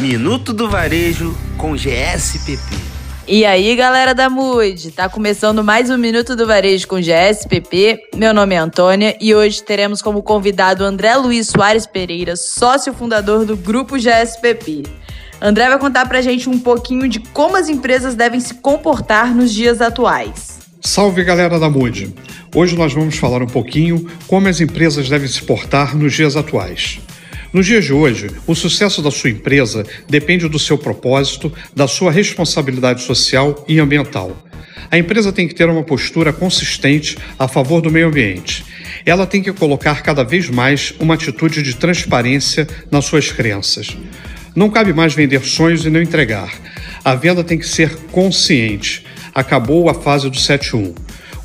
Minuto do Varejo com GSPP. E aí, galera da MUD, tá começando mais um Minuto do Varejo com GSPP. Meu nome é Antônia e hoje teremos como convidado André Luiz Soares Pereira, sócio fundador do grupo GSPP. André vai contar pra gente um pouquinho de como as empresas devem se comportar nos dias atuais. Salve galera da MUD! Hoje nós vamos falar um pouquinho como as empresas devem se portar nos dias atuais. Nos dias de hoje, o sucesso da sua empresa depende do seu propósito, da sua responsabilidade social e ambiental. A empresa tem que ter uma postura consistente a favor do meio ambiente. Ela tem que colocar cada vez mais uma atitude de transparência nas suas crenças. Não cabe mais vender sonhos e não entregar. A venda tem que ser consciente. Acabou a fase do 7-1.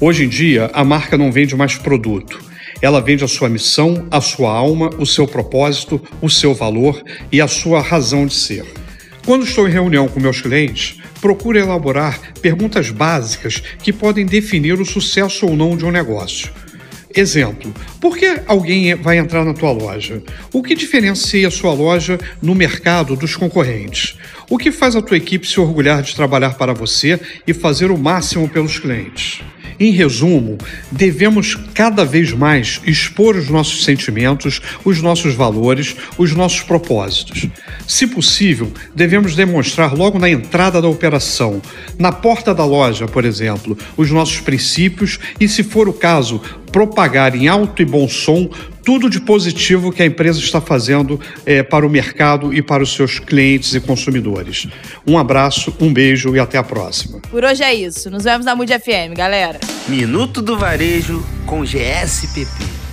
Hoje em dia, a marca não vende mais produto ela vende a sua missão, a sua alma, o seu propósito, o seu valor e a sua razão de ser. Quando estou em reunião com meus clientes, procuro elaborar perguntas básicas que podem definir o sucesso ou não de um negócio. Exemplo: por que alguém vai entrar na tua loja? O que diferencia a sua loja no mercado dos concorrentes? O que faz a tua equipe se orgulhar de trabalhar para você e fazer o máximo pelos clientes? Em resumo, devemos cada vez mais expor os nossos sentimentos, os nossos valores, os nossos propósitos. Se possível, devemos demonstrar logo na entrada da operação, na porta da loja, por exemplo, os nossos princípios e, se for o caso, propagar em alto e bom som tudo de positivo que a empresa está fazendo é, para o mercado e para os seus clientes e consumidores. Um abraço, um beijo e até a próxima. Por hoje é isso. Nos vemos na Mood FM, galera. Minuto do Varejo com GSPP.